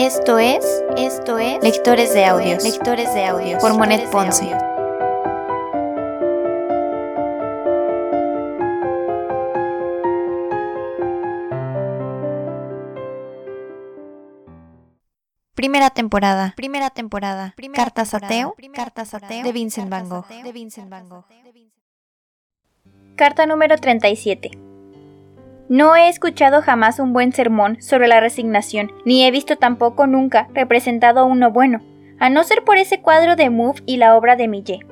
Esto es, esto es Lectores de Audios, Lectores de Audios. Por Monet Ponce. Primera temporada, primera temporada, Cartas ateo, Cartas ateo de Vincent Van Gogh, de Vincent Van Gogh. Carta número 37. No he escuchado jamás un buen sermón sobre la resignación, ni he visto tampoco nunca representado uno bueno, a no ser por ese cuadro de Mouffe y la obra de Millet.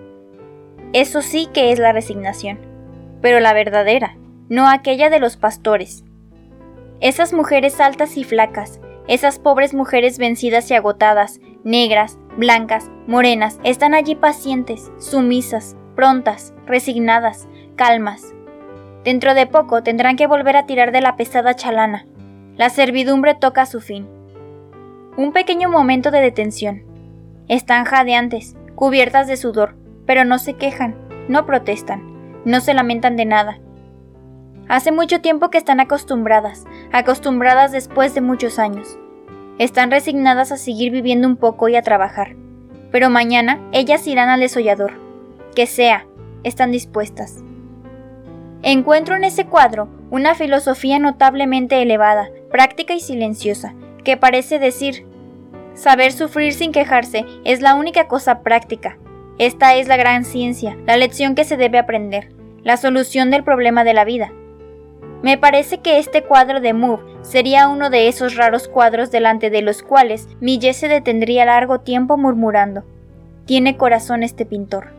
Eso sí que es la resignación, pero la verdadera, no aquella de los pastores. Esas mujeres altas y flacas, esas pobres mujeres vencidas y agotadas, negras, blancas, morenas, están allí pacientes, sumisas, prontas, resignadas, calmas. Dentro de poco tendrán que volver a tirar de la pesada chalana. La servidumbre toca su fin. Un pequeño momento de detención. Están jadeantes, cubiertas de sudor, pero no se quejan, no protestan, no se lamentan de nada. Hace mucho tiempo que están acostumbradas, acostumbradas después de muchos años. Están resignadas a seguir viviendo un poco y a trabajar. Pero mañana ellas irán al desollador. Que sea, están dispuestas. Encuentro en ese cuadro una filosofía notablemente elevada, práctica y silenciosa, que parece decir, saber sufrir sin quejarse es la única cosa práctica. Esta es la gran ciencia, la lección que se debe aprender, la solución del problema de la vida. Me parece que este cuadro de Move sería uno de esos raros cuadros delante de los cuales Millet se detendría largo tiempo murmurando. Tiene corazón este pintor.